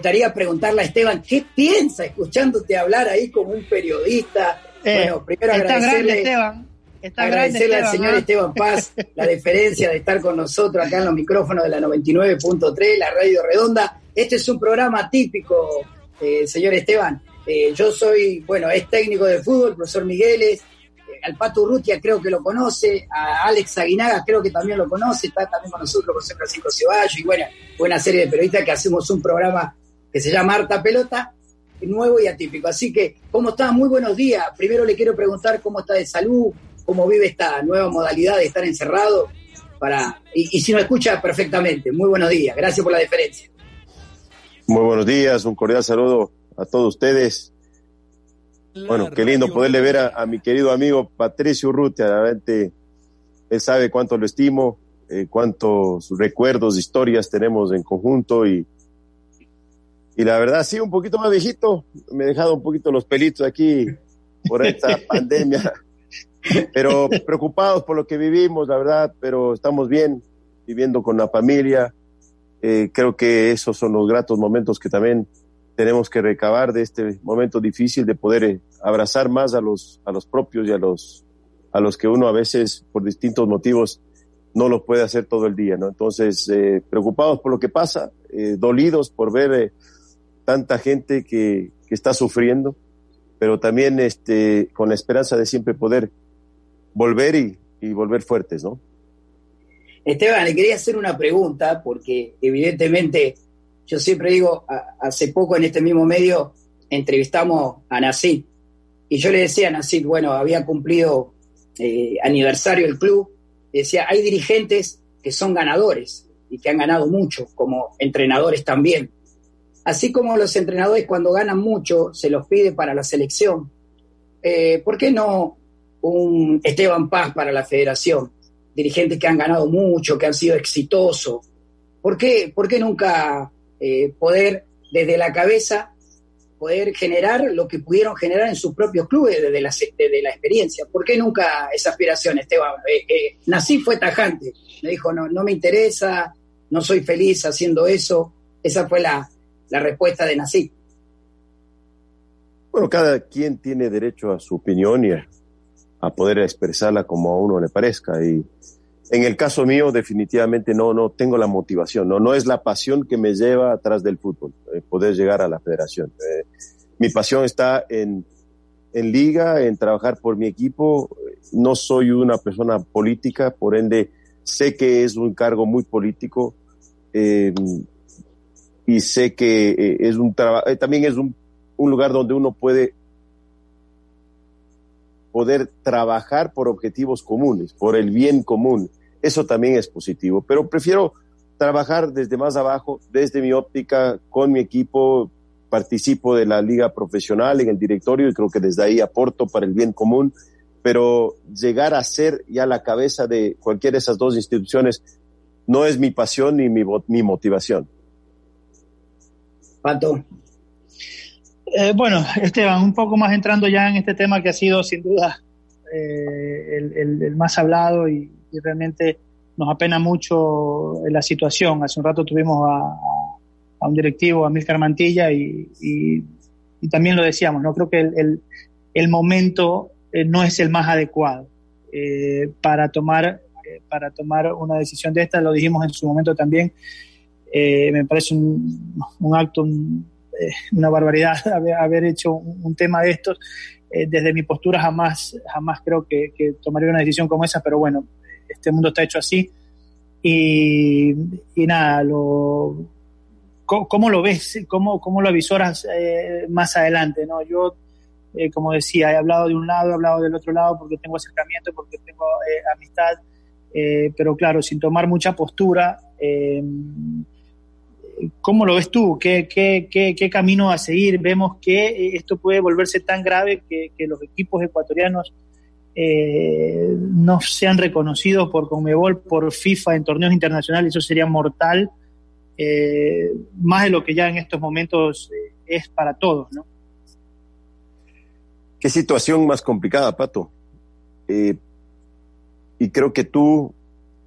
gustaría preguntarle a Esteban, ¿qué piensa escuchándote hablar ahí como un periodista? Eh, bueno, primero agradecerle, Esteban. agradecerle al señor Esteban Paz la deferencia de estar con nosotros acá en los micrófonos de la 99.3, la Radio Redonda. Este es un programa típico, eh, señor Esteban. Eh, yo soy, bueno, es técnico de fútbol, profesor Migueles, al Pato Urrutia creo que lo conoce, a Alex Aguinaga creo que también lo conoce, está también con nosotros José Francisco Ceballos y bueno, buena serie de periodistas que hacemos un programa que se llama Harta Pelota, nuevo y atípico. Así que, ¿cómo está? Muy buenos días. Primero le quiero preguntar cómo está de salud, cómo vive esta nueva modalidad de estar encerrado. Para, y, si nos escucha perfectamente, muy buenos días. Gracias por la deferencia. Muy buenos días, un cordial saludo a todos ustedes. bueno, qué lindo poderle ver a, mi querido amigo Patricio Urrutia. Realmente él sabe cuánto lo estimo, eh, cuántos recuerdos, historias tenemos en conjunto y, y la verdad, sí, un poquito más viejito. Me he dejado un poquito los pelitos aquí por esta pandemia. Pero preocupados por lo que vivimos, la verdad, pero estamos bien, viviendo con la familia. Eh, creo que esos son los gratos momentos que también tenemos que recabar de este momento difícil de poder eh, abrazar más a los, a los propios y a los, a los que uno a veces, por distintos motivos, no lo puede hacer todo el día, ¿no? Entonces, eh, preocupados por lo que pasa, dolidos por ver tanta gente que, está sufriendo, pero también este, con la esperanza de siempre poder volver y, volver fuertes, ¿no? Esteban, le quería hacer una pregunta, porque evidentemente yo siempre digo, hace poco en este mismo medio entrevistamos a Nacid, y yo le decía a Nacid, bueno, había cumplido eh, aniversario el club, decía, hay dirigentes que son ganadores y que han ganado mucho, como entrenadores también. Así como los entrenadores cuando ganan mucho se los pide para la selección, eh, ¿por qué no un Esteban Paz para la federación? Dirigentes que han ganado mucho, que han sido exitosos. ¿Por qué, por qué nunca eh, poder desde la cabeza poder generar lo que pudieron generar en sus propios clubes desde la, experiencia. ¿Por qué nunca esa aspiración, Esteban? Eh, nací fue tajante, me dijo, no, no me interesa, no soy feliz haciendo eso. Esa fue la, la respuesta de Nací. Bueno, cada quien tiene derecho a su opinión y a, poder expresarla como a uno le parezca. Y en el caso mío, definitivamente no, no tengo la motivación, no, no es la pasión que me lleva atrás del fútbol, eh, poder llegar a la federación. Eh, mi pasión está en, en liga, en trabajar por mi equipo. No soy una persona política, por ende sé que es un cargo muy político. Eh, y sé que eh, es un eh, también es un, un lugar donde uno puede poder trabajar por objetivos comunes, por el bien común. Eso también es positivo, pero prefiero trabajar desde más abajo, desde mi óptica, con mi equipo, participo de la liga profesional en el directorio y creo que desde ahí aporto para el bien común, pero llegar a ser ya la cabeza de cualquiera de esas dos instituciones no es mi pasión ni mi, mi motivación. Eh, bueno, Esteban, un poco más entrando ya en este tema que ha sido sin duda eh, el, más hablado y, realmente nos apena mucho la situación. Hace un rato tuvimos a, un directivo, a Milcar Mantilla, y, también lo decíamos, ¿no? Creo que el, momento eh, no es el más adecuado para tomar para tomar una decisión de esta, lo dijimos en su momento también, eh, me parece un, acto, eh, una barbaridad haber, hecho un, tema de estos. Eh, desde mi postura jamás, jamás creo que, tomaría una decisión como esa, pero bueno, este mundo está hecho así. Y, nada, lo, ¿cómo, lo ves? ¿Cómo, cómo lo avisoras más adelante? ¿no? Yo, como decía, he hablado de un lado, he hablado del otro lado porque tengo acercamiento, porque tengo amistad, pero claro, sin tomar mucha postura. ¿Cómo lo ves tú? ¿Qué, qué, qué, camino a seguir? Vemos que eh, esto puede volverse tan grave que, los equipos ecuatorianos eh, no sean reconocidos por Conmebol, por FIFA en torneos internacionales, eso sería mortal, eh, más de lo que ya en estos momentos es para todos. Qué situación más complicada, Pato. y creo que tú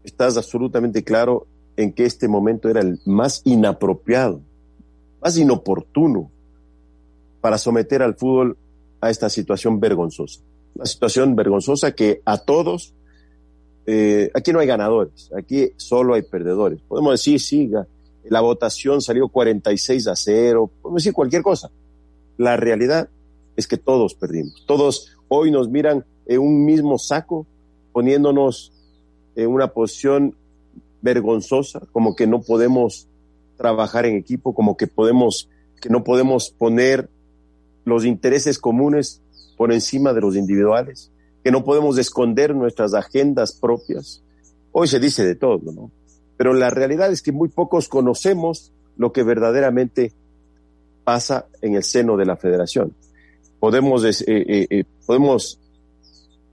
estás absolutamente claro en que este momento era el más inapropiado más inoportuno para someter al fútbol a esta situación vergonzosa. Una situación vergonzosa que a todos, eh, aquí no hay ganadores, aquí solo hay perdedores. Podemos decir, sí, la votación salió 46 a 0, podemos decir cualquier cosa. La realidad es que todos perdimos. Todos hoy nos miran en un mismo saco, poniéndonos en una posición vergonzosa, como que no podemos trabajar en equipo, como que podemos, que no podemos poner los intereses comunes por encima de los individuales, que no podemos esconder nuestras agendas propias. Hoy se dice de todo, ¿no? Pero la realidad es que muy pocos conocemos lo que verdaderamente pasa en el seno de la federación. Podemos, eh, eh, eh, podemos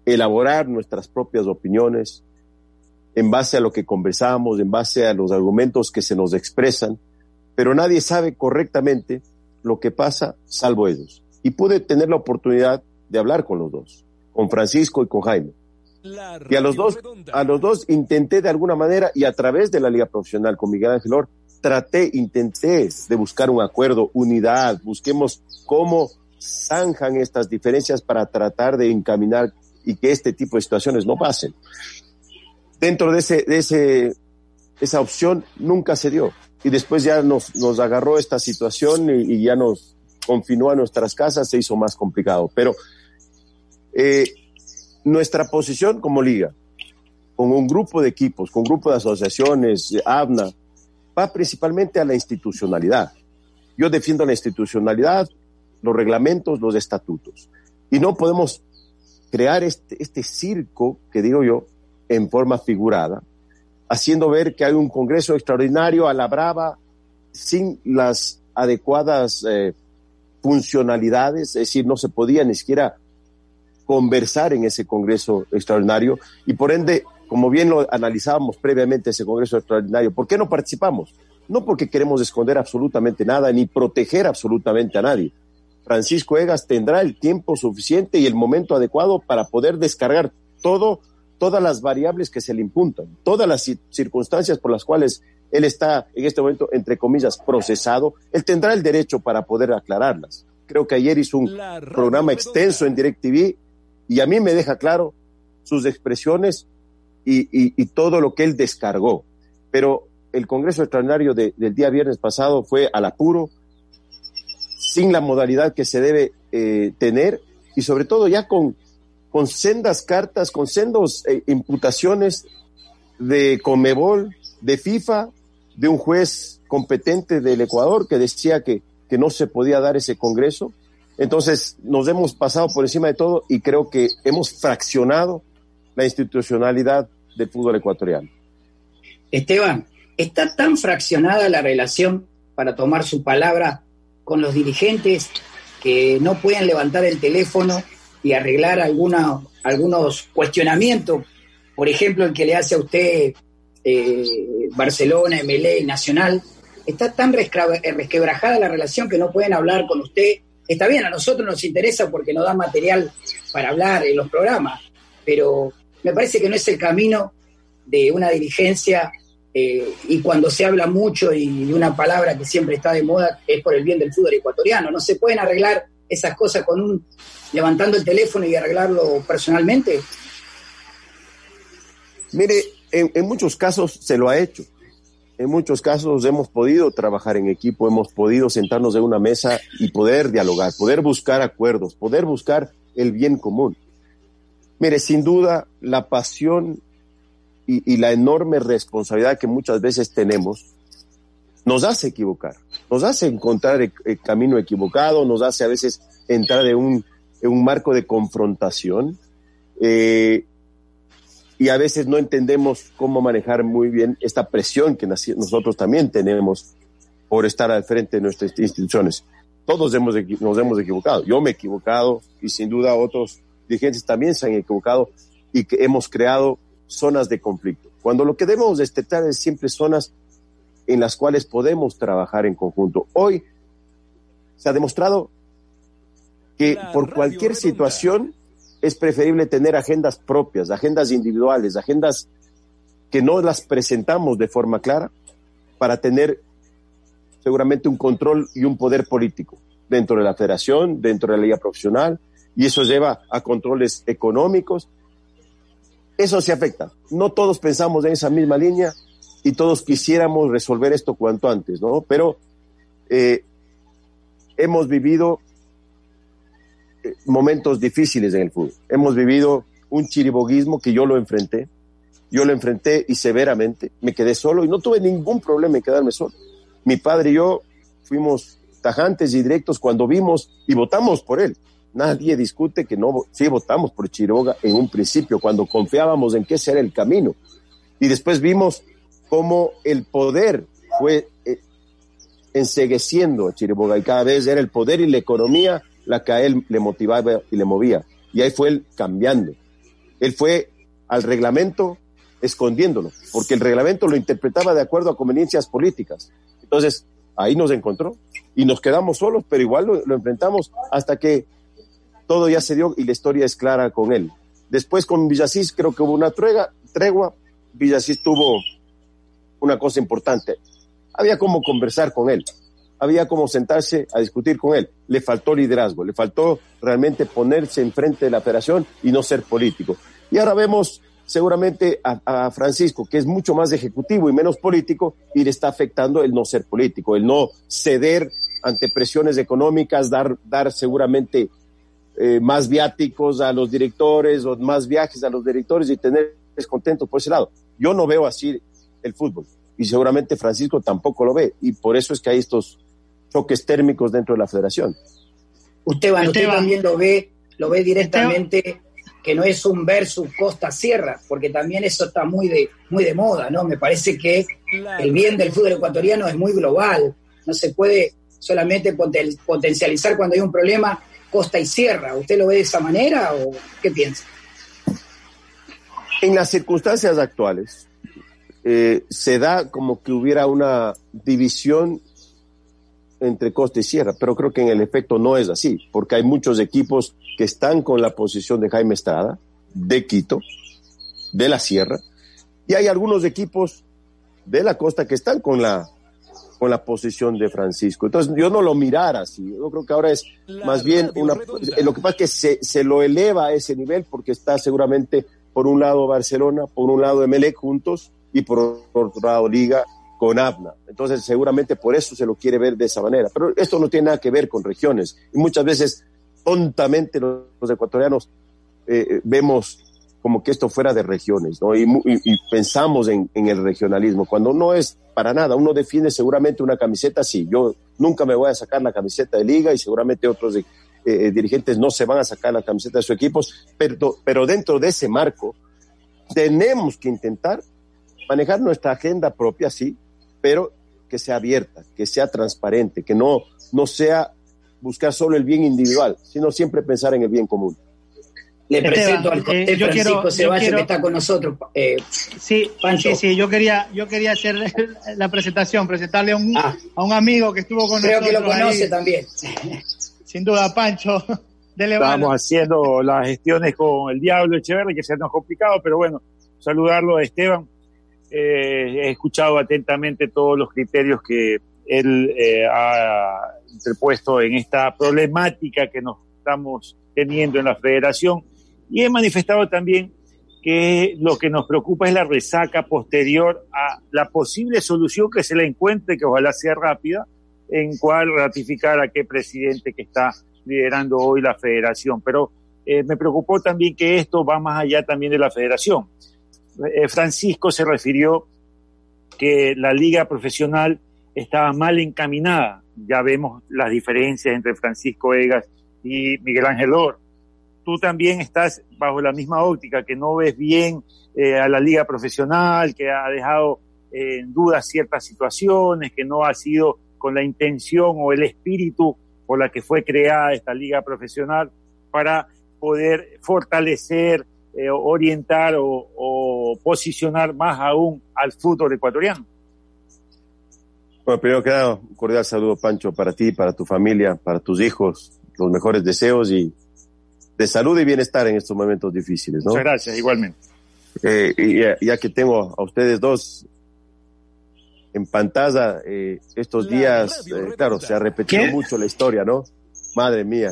elaborar nuestras propias opiniones en base a lo que conversamos, en base a los argumentos que se nos expresan, pero nadie sabe correctamente lo que pasa salvo ellos. Y pude tener la oportunidad de hablar con los dos, con Francisco y con Jaime. Y a los dos, a los dos intenté de alguna manera y a través de la liga profesional con Miguel Ángel Or, traté, intenté de buscar un acuerdo, unidad, busquemos cómo zanjan estas diferencias para tratar de encaminar y que este tipo de situaciones no pasen. Dentro de ese, de ese, esa opción nunca se dio. Y después ya nos, nos agarró esta situación y, ya nos confinó a nuestras casas, se hizo más complicado. Pero eh, nuestra posición como liga, con un grupo de equipos, con un grupo de asociaciones, ABNA, va principalmente a la institucionalidad. Yo defiendo la institucionalidad, los reglamentos, los estatutos. Y no podemos crear este, este circo, que digo yo, en forma figurada, haciendo ver que hay un Congreso extraordinario a la brava, sin las adecuadas eh, funcionalidades, es decir, no se podía ni siquiera conversar en ese Congreso extraordinario y por ende, como bien lo analizábamos previamente ese Congreso extraordinario, ¿por qué no participamos? No porque queremos esconder absolutamente nada ni proteger absolutamente a nadie. Francisco Egas tendrá el tiempo suficiente y el momento adecuado para poder descargar todo todas las variables que se le impuntan, todas las circunstancias por las cuales él está en este momento, entre comillas, procesado, él tendrá el derecho para poder aclararlas. Creo que ayer hizo un programa extenso en DirecTV y a mí me deja claro sus expresiones y, todo lo que él descargó. Pero el Congreso Extraordinario del día viernes pasado fue al apuro, sin la modalidad que se debe eh, tener y sobre todo ya con con sendas cartas, con sendos eh, imputaciones de Comebol, de FIFA, de un juez competente del Ecuador que decía que, que no se podía dar ese congreso. Entonces nos hemos pasado por encima de todo y creo que hemos fraccionado la institucionalidad del fútbol ecuatoriano. Esteban, está tan fraccionada la relación para tomar su palabra con los dirigentes que no pueden levantar el teléfono y arreglar algunos cuestionamientos, por ejemplo, el que le hace a usted eh, Barcelona, MLE, Nacional, está tan resquebrajada la relación que no pueden hablar con usted. Está bien, a nosotros nos interesa porque nos da material para hablar en los programas, pero me parece que no es el camino de una dirigencia eh, y cuando se habla mucho y una palabra que siempre está de moda es por el bien del fútbol ecuatoriano. No se pueden arreglar esas cosas con un levantando el teléfono y arreglarlo personalmente? Mire, en, muchos casos se lo ha hecho. En muchos casos hemos podido trabajar en equipo, hemos podido sentarnos en una mesa y poder dialogar, poder buscar acuerdos, poder buscar el bien común. Mire, sin duda, la pasión y, la enorme responsabilidad que muchas veces tenemos nos hace equivocar, nos hace encontrar el camino equivocado, nos hace a veces entrar en un en un marco de confrontación eh, y a veces no entendemos cómo manejar muy bien esta presión que nosotros también tenemos por estar al frente de nuestras instituciones. Todos hemos, nos hemos equivocado. Yo me he equivocado y sin duda otros dirigentes también se han equivocado y que hemos creado zonas de conflicto. Cuando lo que debemos detectar es siempre zonas en las cuales podemos trabajar en conjunto. Hoy se ha demostrado que por cualquier situación es preferible tener agendas propias, agendas individuales, agendas que no las presentamos de forma clara para tener seguramente un control y un poder político dentro de la federación, dentro de la liga profesional, y eso lleva a controles económicos. Eso se afecta. No todos pensamos en esa misma línea y todos quisiéramos resolver esto cuanto antes, ¿no? Pero eh, hemos vivido momentos difíciles en el fútbol. Hemos vivido un chiriboguismo que yo lo enfrenté. Yo lo enfrenté y severamente. Me quedé solo y no tuve ningún problema en quedarme solo. Mi padre y yo fuimos tajantes y directos cuando vimos y votamos por él. Nadie discute que no, sí votamos por Chiroga en un principio, cuando confiábamos en que ese era el camino. Y después vimos cómo el poder fue eh, ensegueciendo a Chiriboga y cada vez era el poder y la economía la que a él le motivaba y le movía. Y ahí fue él cambiando. Él fue al reglamento escondiéndolo, porque el reglamento lo interpretaba de acuerdo a conveniencias políticas. Entonces, ahí nos encontró y nos quedamos solos, pero igual lo, enfrentamos hasta que todo ya se dio y la historia es clara con él. Después con Villasís creo que hubo una tregua, tregua. Villasís tuvo una cosa importante. Había como conversar con él, había como sentarse a discutir con él. Le faltó liderazgo, le faltó realmente ponerse enfrente de la federación y no ser político. Y ahora vemos seguramente a, Francisco, que es mucho más ejecutivo y menos político, y le está afectando el no ser político, el no ceder ante presiones económicas, dar, dar seguramente eh, más viáticos a los directores o más viajes a los directores y tener descontento por ese lado. Yo no veo así el fútbol y seguramente Francisco tampoco lo ve y por eso es que hay estos choques térmicos dentro de la federación. Usted, usted también lo ve, lo ve directamente que no es un versus Costa Sierra, porque también eso está muy de, muy de moda, ¿no? Me parece que el bien del fútbol ecuatoriano es muy global, no se puede solamente potencializar cuando hay un problema Costa y Sierra. ¿Usted lo ve de esa manera o qué piensa? En las circunstancias actuales, eh, se da como que hubiera una división entre Costa y Sierra, pero creo que en el efecto no es así, porque hay muchos equipos que están con la posición de Jaime Estrada, de Quito, de la Sierra, y hay algunos equipos de la costa que están con la con la posición de Francisco. Entonces yo no lo mirara así, yo creo que ahora es más bien una... Lo que pasa es que se, se lo eleva a ese nivel porque está seguramente por un lado Barcelona, por un lado Emelec juntos y por otro lado Liga con ABNA. Entonces, seguramente por eso se lo quiere ver de esa manera. Pero esto no tiene nada que ver con regiones. Y muchas veces, tontamente, los, ecuatorianos eh, eh, vemos como que esto fuera de regiones, ¿no? Y, pensamos en, el regionalismo, cuando no es para nada. Uno defiende seguramente una camiseta, sí. Yo nunca me voy a sacar la camiseta de liga y seguramente otros eh, dirigentes no se van a sacar la camiseta de sus equipos, pero, pero dentro de ese marco tenemos que intentar manejar nuestra agenda propia, sí, pero que sea abierta, que sea transparente, que no, no sea buscar solo el bien individual, sino siempre pensar en el bien común. Le presento al eh, yo Francisco Ceballos que está con nosotros. Eh, sí, sí, sí, yo quería, yo quería hacer la presentación, presentarle a un, ah. a un amigo que estuvo con nosotros. Creo que lo conoce también. Sin duda, Pancho. Estamos haciendo las gestiones con el Diablo Echeverri, que se nos complicado, pero bueno, saludarlo a Esteban eh, he escuchado atentamente todos los criterios que él eh, ha interpuesto en esta problemática que nos estamos teniendo en la federación y he manifestado también que lo que nos preocupa es la resaca posterior a la posible solución que se le encuentre, que ojalá sea rápida, en cual ratificar a qué presidente que está liderando hoy la federación. Pero eh, me preocupó también que esto va más allá también de la federación. Eh, Francisco se refirió que la liga profesional estaba mal encaminada. Ya vemos las diferencias entre Francisco Egas y Miguel Ángel Or. Tú también estás bajo la misma óptica, que no ves bien eh, a la liga profesional, que ha dejado eh, en duda ciertas situaciones, que no ha sido con la intención o el espíritu por la que fue creada esta liga profesional para poder fortalecer eh, orientar o, posicionar más aún al fútbol ecuatoriano. Bueno, primero que nada, un cordial saludo, Pancho, para ti, para tu familia, para tus hijos, los mejores deseos y de salud y bienestar en estos momentos difíciles, ¿no? Muchas gracias, igualmente. Eh, y ya, que tengo a ustedes dos, en pantalla eh, estos días, eh, claro, se ha repetido mucho la historia, ¿no? Madre mía,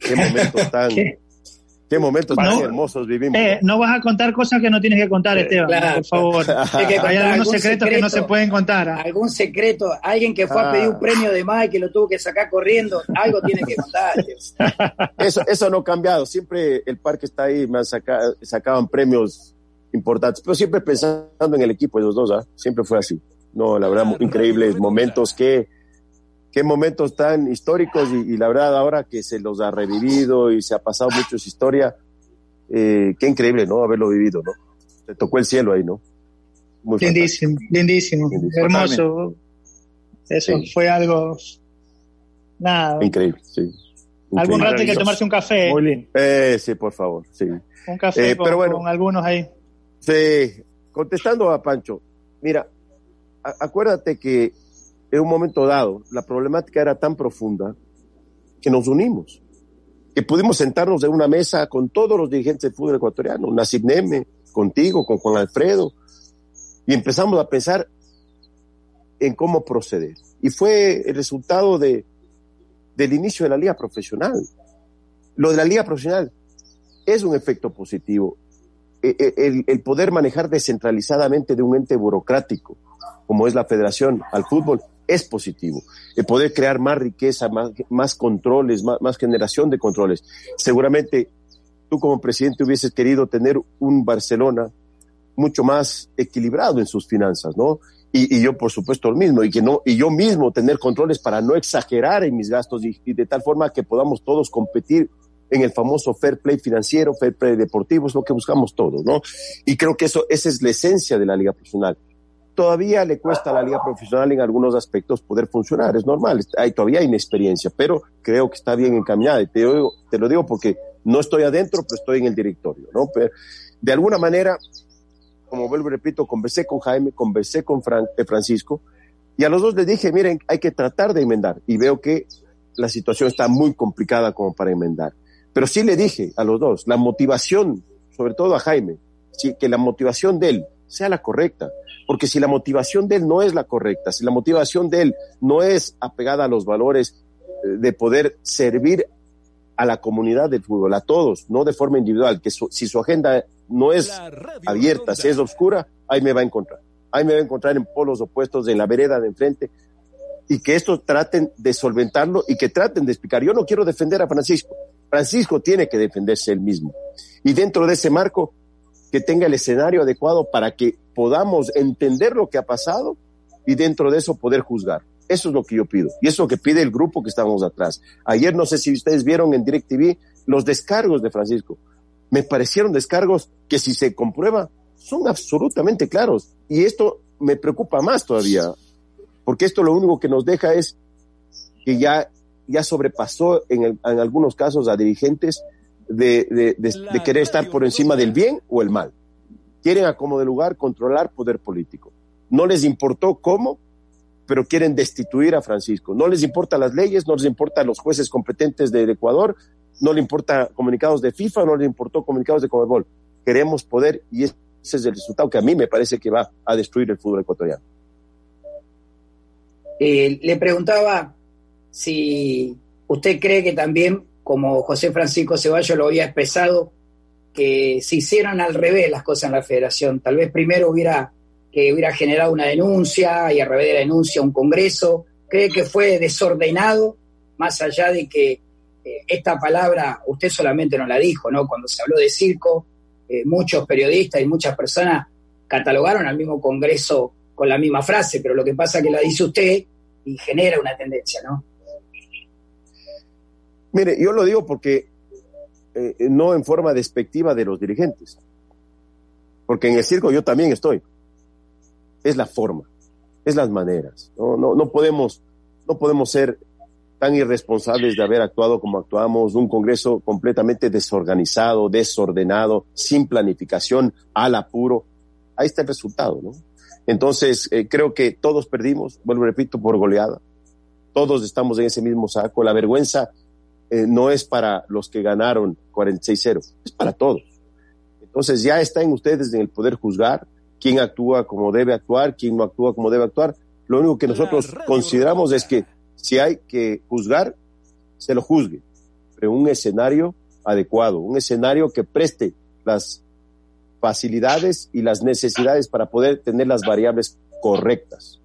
qué momentos tan... ¿Qué? Momentos tan hermosos vivimos. Eh, no vas a contar cosas que no tienes que contar, Esteban, por favor. Hay algunos secretos que no se pueden contar. ¿ah? Algún secreto, alguien que fue a pedir un ah. premio de más y que lo tuvo que sacar corriendo, algo tiene que contar. eso, eso no ha cambiado, siempre el parque está ahí, me han sacado, sacaban premios importantes, pero siempre pensando en el equipo de los dos, ¿ah? siempre fue así. No, la verdad, increíbles momentos, qué, qué momentos tan históricos y, la verdad ahora que se los ha revivido y se ha pasado mucho su historia, eh, qué increíble, ¿no? Haberlo vivido, ¿no? Se tocó el cielo ahí, ¿no? Muy lindísimo, lindísimo, hermoso. Eso fue algo, nada. Increíble, sí. Algún rato hay que tomarse un café. Muy lindo. Eh, sí, por favor, sí. Un café eh, pero bueno, con algunos ahí. Sí, contestando a Pancho, mira, acuérdate que en un momento dado la problemática era tan profunda que nos unimos, que pudimos sentarnos en una mesa con todos los dirigentes del fútbol ecuatoriano, Nasib Neme, contigo, con Juan Alfredo, y empezamos a pensar en cómo proceder. Y fue el resultado de, del inicio de la liga profesional. Lo de la liga profesional es un efecto positivo. E, e, el, poder manejar descentralizadamente de un ente burocrático, como es la federación al fútbol, es positivo. El poder crear más riqueza, más, controles, más, generación de controles. Seguramente tú como presidente hubieses querido tener un Barcelona mucho más equilibrado en sus finanzas, ¿no? Y, yo, por supuesto, lo mismo, y que no, y yo mismo tener controles para no exagerar en mis gastos y, y de tal forma que podamos todos competir en el famoso fair play financiero, fair play deportivo, es lo que buscamos todos, ¿no? Y creo que eso, esa es la esencia de la liga profesional. Todavía le cuesta a la liga profesional en algunos aspectos poder funcionar, es normal, hay todavía inexperiencia, pero creo que está bien encaminada. Y te, te lo digo porque no estoy adentro, pero estoy en el directorio, ¿no? Pero de alguna manera, como vuelvo y repito, conversé con Jaime, conversé con eh, Francisco, y a los dos les dije, miren, hay que tratar de enmendar, y veo que la situación está muy complicada como para enmendar. Pero sí le dije a los dos, la motivación, sobre todo a Jaime, que la motivación de él sea la correcta. Porque si la motivación de él no es la correcta, si la motivación de él no es apegada a los valores eh, de poder servir a la comunidad del fútbol, a todos, no de forma individual, que si su agenda no es abierta, si es oscura, ahí me va a encontrar. Ahí me va a encontrar en polos opuestos, en la vereda de enfrente, y que estos traten de solventarlo y que traten de explicar. Yo no quiero defender a Francisco, Francisco tiene que defenderse él mismo. Y dentro de ese marco, que tenga el escenario adecuado para que podamos entender lo que ha pasado y dentro de eso poder juzgar. Eso es lo que yo pido. Y eso es lo que pide el grupo que estamos atrás. Ayer no sé si ustedes vieron en DirecTV los descargos de Francisco. Me parecieron descargos que si se comprueba son absolutamente claros. Y esto me preocupa más todavía. Porque esto lo único que nos deja es que ya ya sobrepasó en, en algunos casos a dirigentes de, de, querer estar por encima del bien o el mal. Quieren a como de lugar controlar poder político. No les importó cómo, pero quieren destituir a Francisco. No les importa las leyes, no les importa los jueces competentes del Ecuador, no le importa comunicados de FIFA, no les importó comunicados de Comebol. Queremos poder y ese es el resultado que a mí me parece que va a destruir el fútbol ecuatoriano. Eh, le preguntaba si usted cree que también, como José Francisco Ceballos lo había expresado, que se hicieran al revés las cosas en la federación. Tal vez primero hubiera que hubiera generado una denuncia y a revés de la denuncia un congreso. ¿Cree que fue desordenado, más allá de que eh, esta palabra usted solamente no la dijo, ¿no? Cuando se habló de circo, eh, muchos periodistas y muchas personas catalogaron al mismo congreso con la misma frase, pero lo que pasa es que la dice usted y genera una tendencia, ¿no? Mire, yo lo digo porque eh, no en forma despectiva de los dirigentes, porque en el circo yo también estoy. Es la forma, es las maneras. No, no, no podemos, no podemos ser tan irresponsables de haber actuado como actuamos, un Congreso completamente desorganizado, desordenado, sin planificación, al apuro. Ahí está el resultado, ¿no? Entonces, eh, creo que todos perdimos, vuelvo repito, por goleada. Todos estamos en ese mismo saco. La vergüenza eh, no es para los que ganaron 46-0, es para todos. Entonces ya está en ustedes en el poder juzgar quién actúa como debe actuar, quién no actúa como debe actuar, Lo único que nosotros consideramos es que si hay que juzgar, se lo juzgue, pero un escenario adecuado, un escenario que preste las facilidades y las necesidades para poder tener las variables correctas.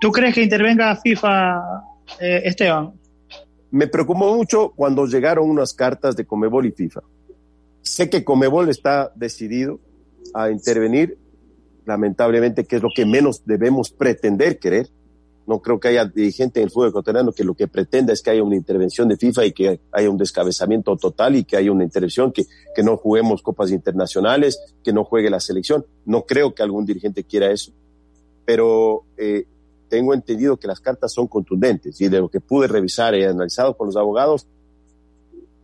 ¿Tú crees que intervenga FIFA, eh, Esteban? Me preocupó mucho cuando llegaron unas cartas de Comebol y FIFA. Sé que Comebol está decidido a intervenir, lamentablemente, que es lo que menos debemos pretender querer. No creo que haya dirigente en el fútbol ecuatoriano que lo que pretenda es que haya una intervención de FIFA y que haya un descabezamiento total y que haya una intervención, que, que no juguemos copas internacionales, que no juegue la selección. No creo que algún dirigente quiera eso. Pero eh, tengo entendido que las cartas son contundentes y de lo que pude revisar y analizado con los abogados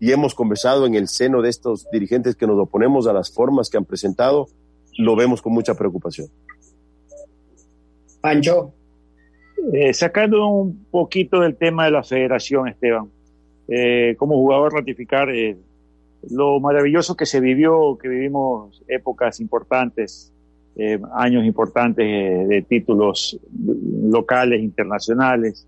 y hemos conversado en el seno de estos dirigentes que nos oponemos a las formas que han presentado, lo vemos con mucha preocupación. Pancho. Eh, sacando un poquito del tema de la federación, Esteban, eh, como jugador ratificar eh, lo maravilloso que se vivió, que vivimos épocas importantes, años importantes de títulos locales, internacionales,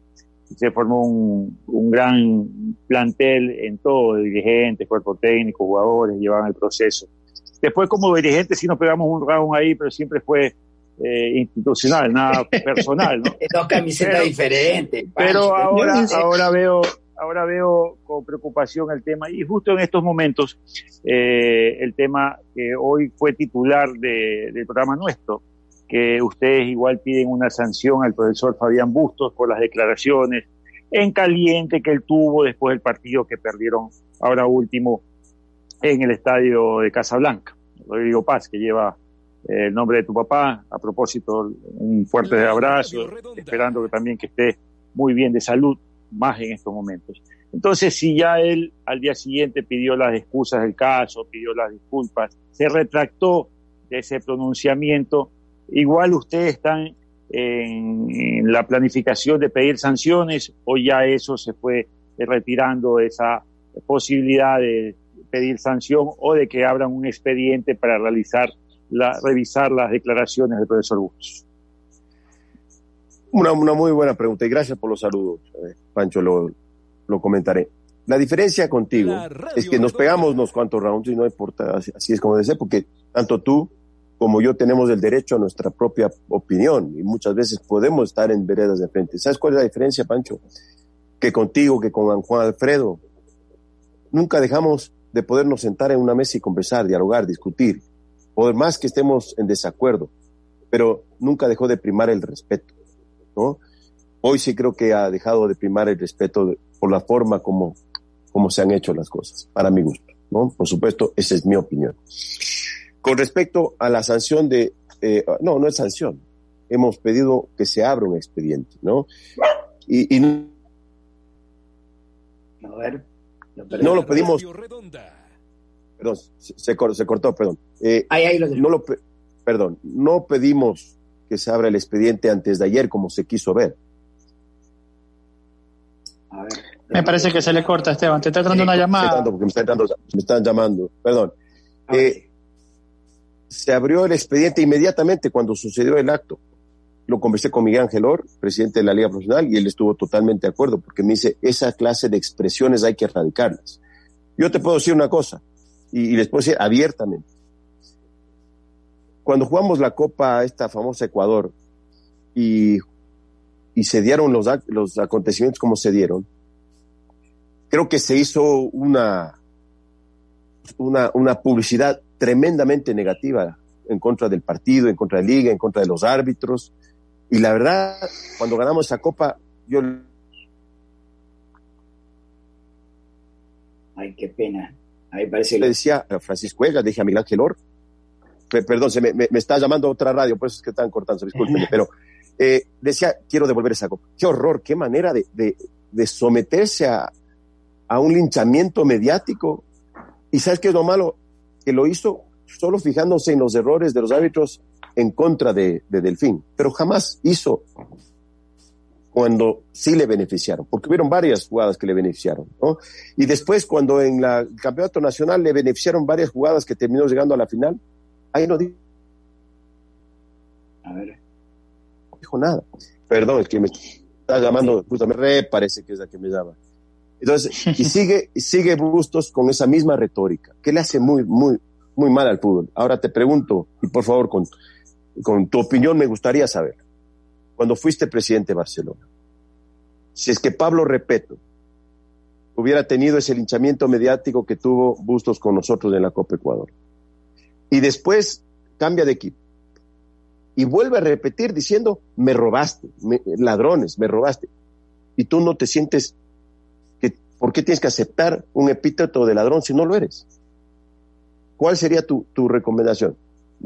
se formó un, un, gran plantel en todo, dirigentes, cuerpo técnico, jugadores, llevaban el proceso. Después como dirigentes sí nos pegamos un round ahí, pero siempre fue eh, institucional, nada personal. ¿no? Dos camisetas diferentes. Pero ahora, ahora veo ahora veo con preocupación el tema y justo en estos momentos eh, el tema que hoy fue titular de, del programa nuestro, que ustedes igual piden una sanción al profesor Fabián Bustos por las declaraciones en caliente que él tuvo después del partido que perdieron ahora último en el estadio de Casablanca. Rodrigo Paz, que lleva eh, el nombre de tu papá. A propósito, un fuerte abrazo, esperando que también que esté muy bien de salud, más en estos momentos. Entonces, si ya él al día siguiente pidió las excusas del caso, pidió las disculpas, se retractó de ese pronunciamiento, igual ustedes están en, la planificación de pedir sanciones o ya eso se fue retirando esa posibilidad de pedir sanción o de que abran un expediente para realizar la, revisar las declaraciones del profesor Bustos. Una, una muy buena pregunta y gracias por los saludos, eh, Pancho, lo, lo comentaré. La diferencia contigo es que nos pegamos unos cuantos rounds y no importa, así, así es como debe ser, porque tanto tú como yo tenemos el derecho a nuestra propia opinión y muchas veces podemos estar en veredas de frente. ¿Sabes cuál es la diferencia, Pancho? Que contigo, que con Juan Alfredo, nunca dejamos de podernos sentar en una mesa y conversar, dialogar, discutir, por más que estemos en desacuerdo, pero nunca dejó de primar el respeto, ¿no? Hoy sí creo que ha dejado de primar el respeto por la forma como, como se han hecho las cosas, para mi gusto, ¿no? Por supuesto, esa es mi opinión. Con respecto a la sanción de, eh, no, no es sanción. Hemos pedido que se abra un expediente, ¿no? Y, y a ver, no lo pedimos. Perdón, se, se, cortó, perdón. Eh, ahí, ahí lo no lo, perdón, no pedimos que se abra el expediente antes de ayer como se quiso ver. A ver. Me parece que se le corta, Esteban. Te está dando una llamada. Porque me, están dando, me están llamando. Perdón. Eh, se abrió el expediente inmediatamente cuando sucedió el acto. Lo conversé con Miguel Ángel Or, presidente de la Liga Profesional, y él estuvo totalmente de acuerdo, porque me dice, esa clase de expresiones hay que erradicarlas. Yo te puedo decir una cosa, y, les puedo decir abiertamente. Cuando jugamos la Copa, esta famosa Ecuador, y, y se dieron los, los acontecimientos como se dieron, creo que se hizo una, una, una publicidad tremendamente negativa en contra del partido, en contra de la liga, en contra de los árbitros. Y la verdad, cuando ganamos esa copa, yo... Ay, qué pena. Ahí parece Le decía a Francisco Ega, dije a Miguel Ángel Or, perdón, se me, está llamando otra radio, por eso es que están cortando, discúlpenme, pero eh, decía, quiero devolver esa copa. Qué horror, qué manera de, someterse a, un linchamiento mediático. ¿Y sabes qué es lo malo? que lo hizo solo fijándose en los errores de los árbitros en contra de, Delfín, pero jamás hizo cuando sí le beneficiaron, porque hubieron varias jugadas que le beneficiaron. Y después cuando en el campeonato nacional le beneficiaron varias jugadas que terminó llegando a la final, ahí no dijo. A ver. dijo nada. Perdón, es que me está llamando, justamente, re parece que es la que me llama. Entonces, y sigue, sigue Bustos con esa misma retórica, que le hace muy, muy, muy mal al fútbol. Ahora te pregunto, y por favor, con, con tu opinión me gustaría saber, cuando fuiste presidente de Barcelona, si es que Pablo Repeto hubiera tenido ese linchamiento mediático que tuvo Bustos con nosotros en la Copa Ecuador, y después cambia de equipo, y vuelve a repetir diciendo, me robaste, ladrones, me robaste, y tú no te sientes ¿Por qué tienes que aceptar un epíteto de ladrón si no lo eres? ¿Cuál sería tu, recomendación?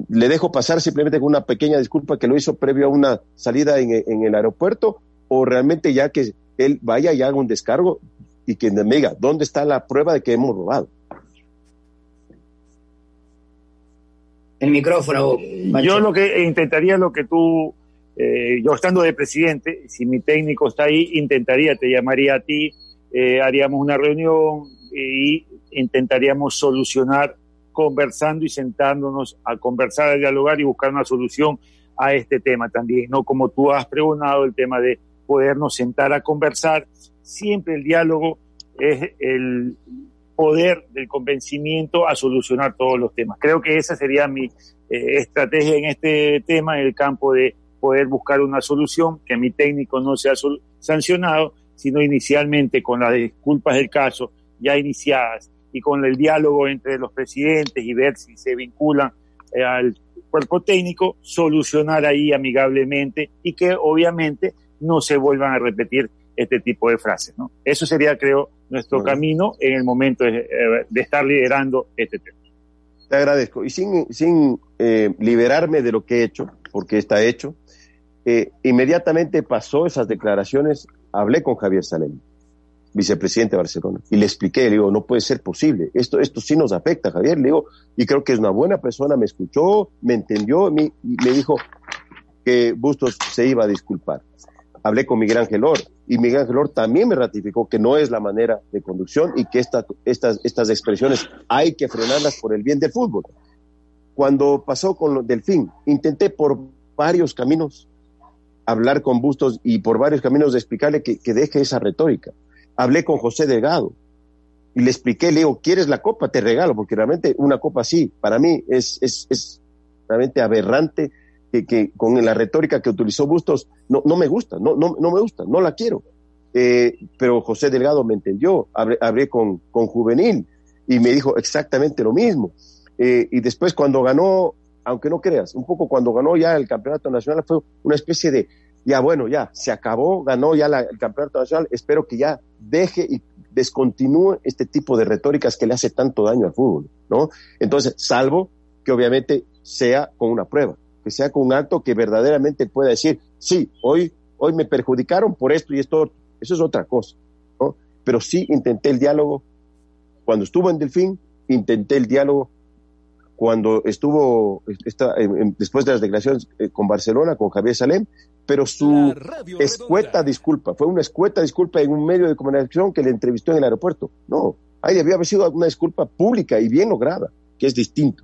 ¿Le dejo pasar simplemente con una pequeña disculpa que lo hizo previo a una salida en, el aeropuerto? ¿O realmente ya que él vaya y haga un descargo y que me diga, ¿dónde está la prueba de que hemos robado? El micrófono. Yo lo que intentaría lo que tú, eh, yo estando de presidente, si mi técnico está ahí, intentaría, te llamaría a ti, eh, haríamos una reunión y intentaríamos solucionar conversando y sentándonos a conversar, a dialogar y buscar una solución a este tema también, ¿no? Como tú has preguntado, el tema de podernos sentar a conversar, siempre el diálogo es el poder del convencimiento a solucionar todos los temas. Creo que esa sería mi eh, estrategia en este tema, en el campo de poder buscar una solución, que mi técnico no sea sancionado sino inicialmente con las disculpas del caso ya iniciadas y con el diálogo entre los presidentes y ver si se vinculan eh, al cuerpo técnico, solucionar ahí amigablemente y que obviamente no se vuelvan a repetir este tipo de frases. ¿no? Eso sería, creo, nuestro camino en el momento de, eh, estar liderando este tema. Te agradezco. Y sin, sin eh, liberarme de lo que he hecho, porque está hecho, inmediatamente pasó esas declaraciones hablé con Javier Salem, vicepresidente de Barcelona, y le expliqué, le digo, no puede ser posible, esto, esto sí nos afecta, Javier, le digo, y creo que es una buena persona, me escuchó, me entendió, y me dijo que Bustos se iba a disculpar. Hablé con Miguel Ángel Or, y Miguel Ángel Or también me ratificó que no es la manera de conducción y que estas, estas expresiones hay que frenarlas por el bien del fútbol. Cuando pasó con el Delfín, intenté por varios caminos hablar con Bustos y por varios caminos explicarle que, deje esa retórica. Hablé con José Delgado y le expliqué, le digo, ¿quieres la copa? Te regalo, porque realmente una copa así, para mí es, es, es realmente aberrante que, con la retórica que utilizó Bustos, no, no me gusta, no, no, no me gusta, no la quiero. Eh, pero José Delgado me entendió, hablé, con, con Juvenil y me dijo exactamente lo mismo. Eh, y después cuando ganó aunque no creas, un poco cuando ganó ya el campeonato nacional fue una especie de, ya bueno, ya se acabó, ganó ya el campeonato nacional, espero que ya deje y descontinúe este tipo de retóricas que le hace tanto daño al fútbol, ¿no? Entonces, salvo que obviamente sea con una prueba, que sea con un acto que verdaderamente pueda decir, sí, hoy, hoy me perjudicaron por esto y esto, eso es otra cosa, ¿no? Pero sí intenté el diálogo, cuando estuvo en Delfín, intenté el diálogo cuando estuvo esta, después de las declaraciones eh, con Barcelona, con Javier Salem, pero su escueta disculpa, fue una escueta disculpa en un medio de comunicación que le entrevistó en el aeropuerto. No, ahí debió haber sido una disculpa pública y bien lograda, que es distinto.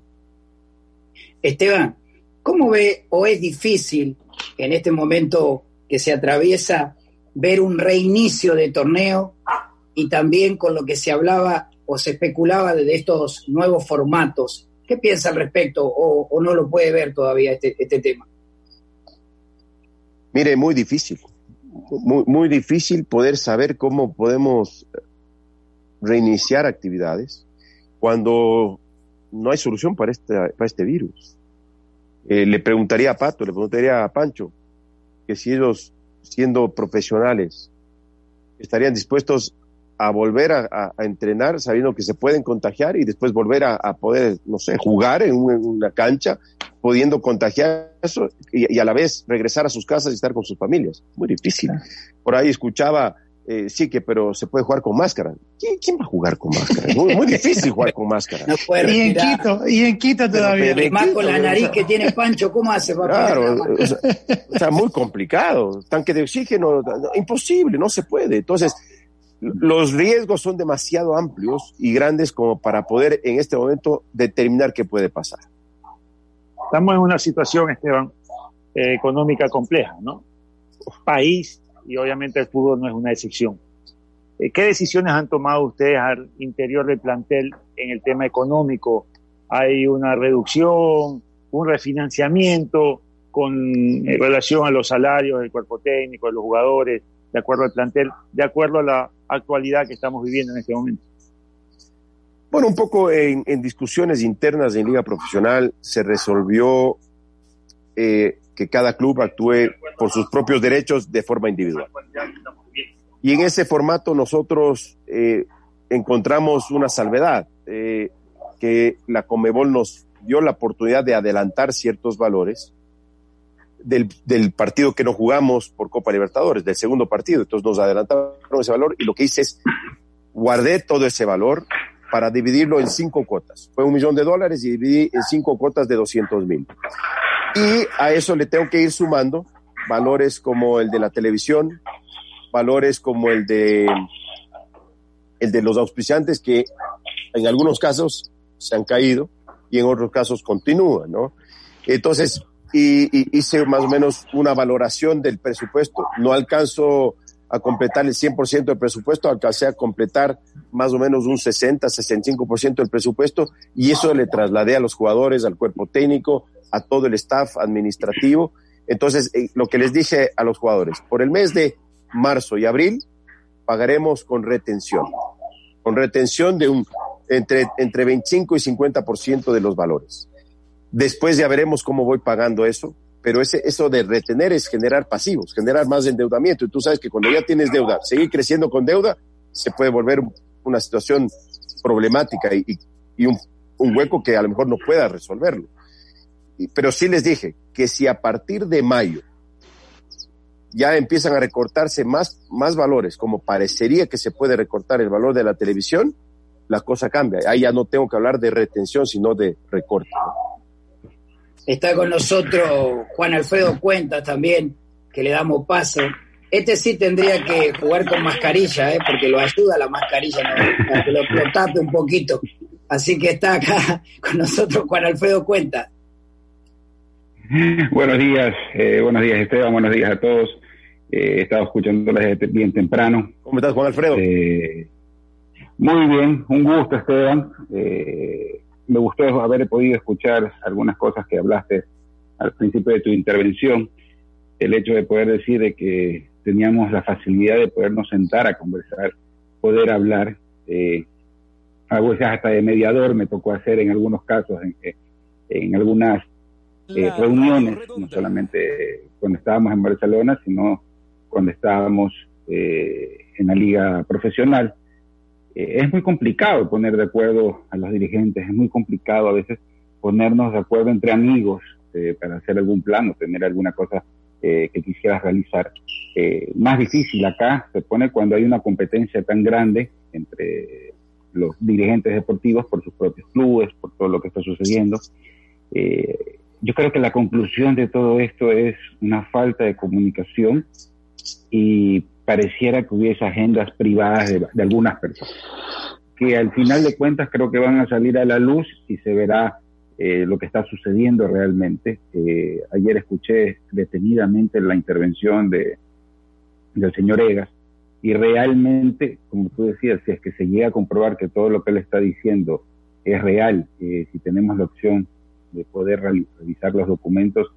Esteban, ¿cómo ve o es difícil en este momento que se atraviesa ver un reinicio de torneo y también con lo que se hablaba o se especulaba de estos nuevos formatos ¿Qué piensa al respecto o, no lo puede ver todavía este, este tema? Mire, muy difícil, muy, muy difícil poder saber cómo podemos reiniciar actividades cuando no hay solución para este, para este virus. Eh, le preguntaría a Pato, le preguntaría a Pancho, que si ellos, siendo profesionales, estarían dispuestos a volver a, entrenar sabiendo que se pueden contagiar y después volver a, poder, no sé, jugar en, una cancha, pudiendo contagiar eso y, a la vez regresar a sus casas y estar con sus familias. Muy difícil. Por ahí escuchaba, eh, sí que, pero se puede jugar con máscara. ¿Quién, va a jugar con máscara? Muy, muy difícil jugar con máscara. y en Quito, y en Quito todavía. más con la nariz que tiene Pancho, ¿cómo hace? claro, o sea, muy complicado. Tanque de oxígeno, imposible, no se puede. Entonces, los riesgos son demasiado amplios y grandes como para poder en este momento determinar qué puede pasar. Estamos en una situación, Esteban, eh, económica compleja, ¿no? País, y obviamente el fútbol no es una excepción. Eh, ¿Qué decisiones han tomado ustedes al interior del plantel en el tema económico? ¿Hay una reducción, un refinanciamiento con relación a los salarios del cuerpo técnico, de los jugadores, de acuerdo al plantel, de acuerdo a la actualidad que estamos viviendo en este momento? Bueno, un poco en, discusiones internas en Liga Profesional se resolvió eh, que cada club actúe por sus propios derechos de forma individual. Y en ese formato nosotros eh, encontramos una salvedad, eh, que la Comebol nos dio la oportunidad de adelantar ciertos valores del, del, partido que no jugamos por Copa Libertadores, del segundo partido. Entonces nos adelantaron ese valor y lo que hice es guardé todo ese valor para dividirlo en cinco cuotas. Fue un millón de dólares y dividí en cinco cuotas de 200 mil. Y a eso le tengo que ir sumando valores como el de la televisión, valores como el de el de los auspiciantes que en algunos casos se han caído y en otros casos continúan, ¿no? Entonces, y, hice más o menos una valoración del presupuesto. No alcanzo a completar el 100% del presupuesto, alcancé a completar más o menos un 60, 65% del presupuesto y eso le trasladé a los jugadores, al cuerpo técnico, a todo el staff administrativo. Entonces, eh, lo que les dije a los jugadores, por el mes de marzo y abril pagaremos con retención, con retención de un entre, entre 25 y 50% de los valores. Después ya veremos cómo voy pagando eso, pero ese, eso de retener es generar pasivos, generar más endeudamiento. Y tú sabes que cuando ya tienes deuda, seguir creciendo con deuda, se puede volver una situación problemática y, y un, un, hueco que a lo mejor no pueda resolverlo. Pero sí les dije que si a partir de mayo ya empiezan a recortarse más, más valores, como parecería que se puede recortar el valor de la televisión, la cosa cambia. Ahí ya no tengo que hablar de retención, sino de recorte. Está con nosotros Juan Alfredo Cuentas también, que le damos paso. Este sí tendría que jugar con mascarilla, ¿eh? porque lo ayuda la mascarilla, para que lo, tape un poquito. Así que está acá con nosotros Juan Alfredo Cuentas. Buenos días, eh, buenos días Esteban, buenos días a todos. Eh, he estado escuchándoles desde bien temprano. ¿Cómo estás, Juan Alfredo? Eh, muy bien, un gusto, Esteban. Eh, me gustó haber podido escuchar algunas cosas que hablaste al principio de tu intervención, el hecho de poder decir de que teníamos la facilidad de podernos sentar a conversar, poder hablar, eh, a veces hasta de mediador me tocó hacer en algunos casos, en, en algunas eh, reuniones, no solamente cuando estábamos en Barcelona, sino cuando estábamos eh, en la liga profesional. Eh, es muy complicado poner de acuerdo a los dirigentes, es muy complicado a veces ponernos de acuerdo entre amigos eh, para hacer algún plan o tener alguna cosa eh, que quisieras realizar. más difícil acá se pone cuando hay una competencia tan grande entre los dirigentes deportivos por sus propios clubes, por todo lo que está sucediendo. yo creo que la conclusión de todo esto es una falta de comunicación y pareciera que hubiese agendas privadas de, algunas personas, que al final de cuentas creo que van a salir a la luz y se verá eh, lo que está sucediendo realmente. Eh, ayer escuché detenidamente la intervención de, del señor Egas y realmente, como tú decías, si es que se llega a comprobar que todo lo que él está diciendo es real, eh, si tenemos la opción de poder revisar los documentos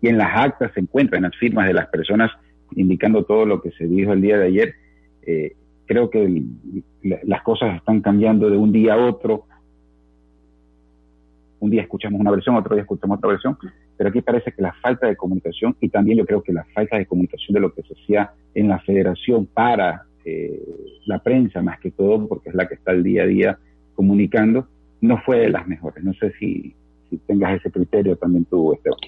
y en las actas se encuentran las firmas de las personas indicando todo lo que se dijo el día de ayer. Eh, creo que las cosas están cambiando de un día a otro. Un día escuchamos una versión, otro día escuchamos otra versión, pero aquí parece que la falta de comunicación y también yo creo que la falta de comunicación de lo que se hacía en la federación para eh, la prensa, más que todo, porque es la que está el día a día comunicando, no fue de las mejores. No sé si, tengas ese criterio también tú, Esteban.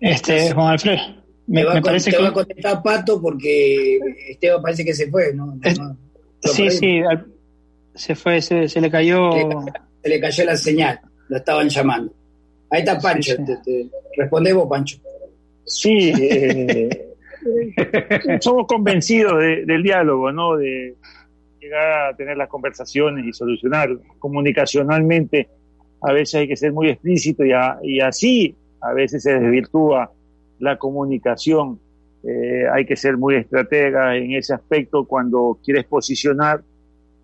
Este, Juan Alfredo. Me, va, parece te que... va a contestar Pato porque Esteban parece que se fue, ¿no? sí, sí, se fue, se, le cayó. Se le, cayó la señal, lo estaban llamando. Ahí está Pancho, Te, responde vos, Pancho. Sí, eh, somos convencidos del diálogo, ¿no? De llegar a tener las conversaciones y solucionar comunicacionalmente. A veces hay que ser muy explícito y, y así a veces se desvirtúa la comunicación. Eh, hay que ser muy estratega en ese aspecto cuando quieres posicionar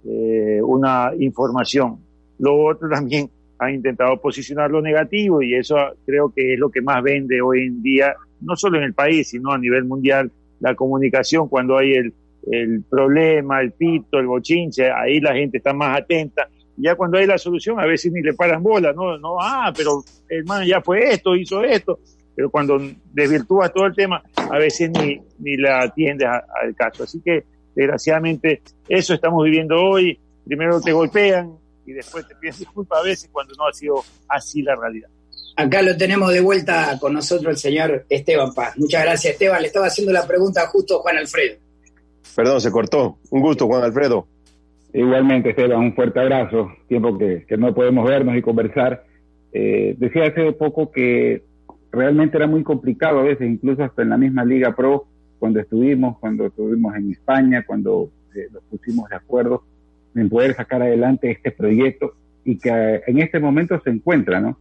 eh, una información. Lo otro también ha intentado posicionar lo negativo y eso creo que es lo que más vende hoy en día, no solo en el país, sino a nivel mundial, la comunicación cuando hay el, el problema, el pito, el bochinche, ahí la gente está más atenta. Ya cuando hay la solución, a veces ni le paran bola, no, no, ah, pero hermano ya fue esto, hizo esto, pero cuando desvirtúas todo el tema, a veces ni, ni la atiendes al caso. Así que, desgraciadamente, eso estamos viviendo hoy. Primero te golpean y después te piden disculpas a veces cuando no ha sido así la realidad. Acá lo tenemos de vuelta con nosotros el señor Esteban Paz. Muchas gracias, Esteban. Le estaba haciendo la pregunta justo a Juan Alfredo. Perdón, se cortó. Un gusto, Juan Alfredo. Igualmente, Esteban, un fuerte abrazo. Tiempo que, no podemos vernos y conversar. Eh, decía hace poco que realmente era muy complicado a veces, incluso hasta en la misma Liga Pro, cuando estuvimos, cuando estuvimos en España, cuando eh, nos pusimos de acuerdo en poder sacar adelante este proyecto y que en este momento se encuentra, ¿no?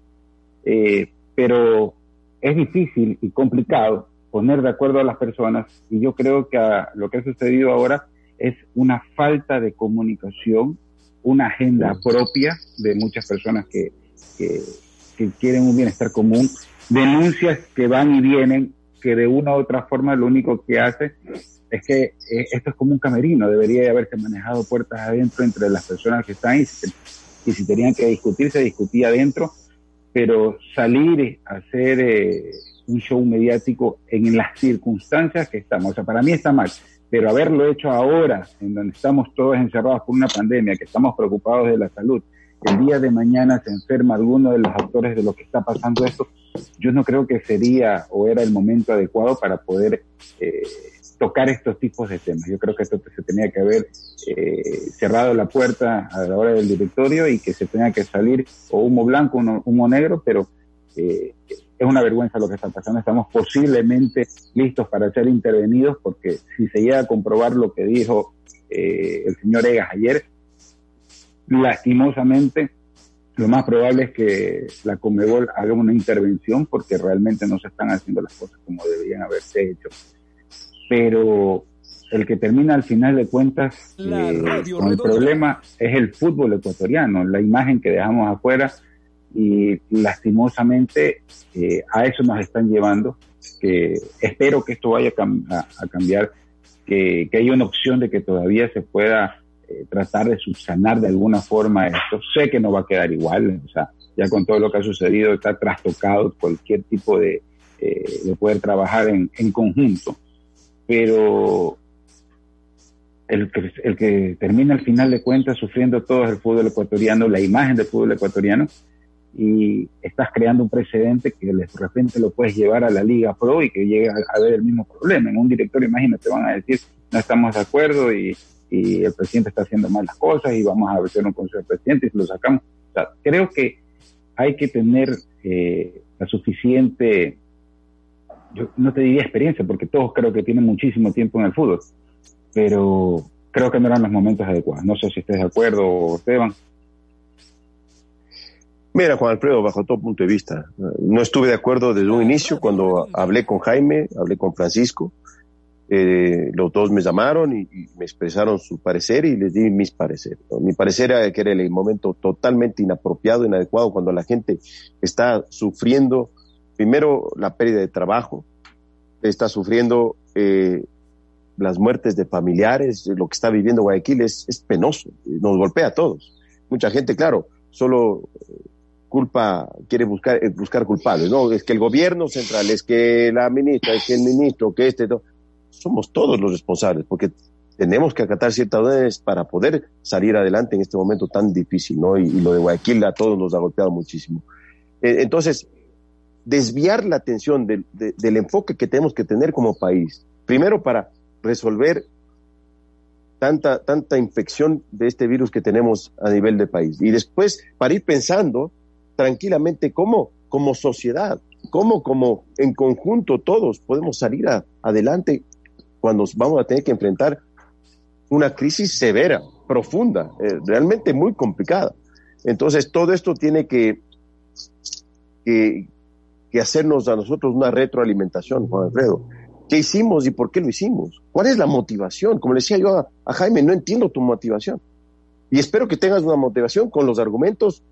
Eh, pero es difícil y complicado poner de acuerdo a las personas y yo creo que lo que ha sucedido ahora es una falta de comunicación, una agenda propia de muchas personas que, que, quieren un bienestar común, denuncias que van y vienen, que de una u otra forma lo único que hace es que eh, esto es como un camerino, debería haberse manejado puertas adentro entre las personas que están ahí, y si tenían que discutir, se discutía adentro, pero salir a hacer eh, un show mediático en las circunstancias que estamos. O sea, para mí está mal, pero haberlo hecho ahora, en donde estamos todos encerrados por una pandemia, que estamos preocupados de la salud, el día de mañana se enferma alguno de los actores de lo que está pasando esto, yo no creo que sería o era el momento adecuado para poder eh, tocar estos tipos de temas. Yo creo que esto se tenía que haber eh, cerrado la puerta a la hora del directorio y que se tenía que salir o humo blanco, o humo negro, pero eh, es una vergüenza lo que está pasando. Estamos posiblemente listos para ser intervenidos porque si se llega a comprobar lo que dijo eh, el señor Egas ayer, lastimosamente lo más probable es que la Comebol haga una intervención porque realmente no se están haciendo las cosas como deberían haberse hecho. Pero el que termina al final de cuentas eh, con el problema es el fútbol ecuatoriano, la imagen que dejamos afuera y lastimosamente eh, a eso nos están llevando, que espero que esto vaya a, cambiar, que, que, haya una opción de que todavía se pueda eh, tratar de subsanar de alguna forma esto. Sé que no va a quedar igual, o sea, ya con todo lo que ha sucedido está trastocado cualquier tipo de, eh, de poder trabajar en, en conjunto, pero el que, el que termina al final de cuentas sufriendo todo es el fútbol ecuatoriano, la imagen del fútbol ecuatoriano, y estás creando un precedente que de repente lo puedes llevar a la Liga Pro y que llegue a, haber el mismo problema. En un directorio, imagínate, van a decir, no estamos de acuerdo y, y el presidente está haciendo mal las cosas y vamos a hacer un consejo del presidente y se lo sacamos. O sea, creo que hay que tener eh, la suficiente, yo no te diría experiencia, porque todos creo que tienen muchísimo tiempo en el fútbol, pero creo que no eran los momentos adecuados. No sé si estés de acuerdo, Esteban. Mira, Juan Alfredo, bajo todo punto de vista, no estuve de acuerdo desde un inicio cuando hablé con Jaime, hablé con Francisco, eh, los dos me llamaron y, me expresaron su parecer y les di mis pareceres. Mi parecer era que era el momento totalmente inapropiado, inadecuado, cuando la gente está sufriendo, primero, la pérdida de trabajo, está sufriendo eh, las muertes de familiares, lo que está viviendo Guayaquil es, es penoso, nos golpea a todos. Mucha gente, claro, solo culpa, quiere buscar, eh, buscar culpables, ¿no? Es que el gobierno central, es que la ministra, es que el ministro, que este, somos todos los responsables, porque tenemos que acatar ciertas órdenes para poder salir adelante en este momento tan difícil, ¿no? Y, lo de Guayaquil a todos nos ha golpeado muchísimo. Eh, entonces, desviar la atención del enfoque que tenemos que tener como país, primero para resolver tanta, tanta infección de este virus que tenemos a nivel de país, y después para ir pensando tranquilamente cómo como sociedad, cómo como en conjunto todos podemos salir adelante cuando vamos a tener que enfrentar una crisis severa, profunda, eh, realmente muy complicada. Entonces todo esto tiene que, que, que hacernos a nosotros una retroalimentación, Juan Alfredo. ¿Qué hicimos y por qué lo hicimos? ¿Cuál es la motivación? Como le decía yo a, Jaime, no entiendo tu motivación. Y espero que tengas una motivación con los argumentos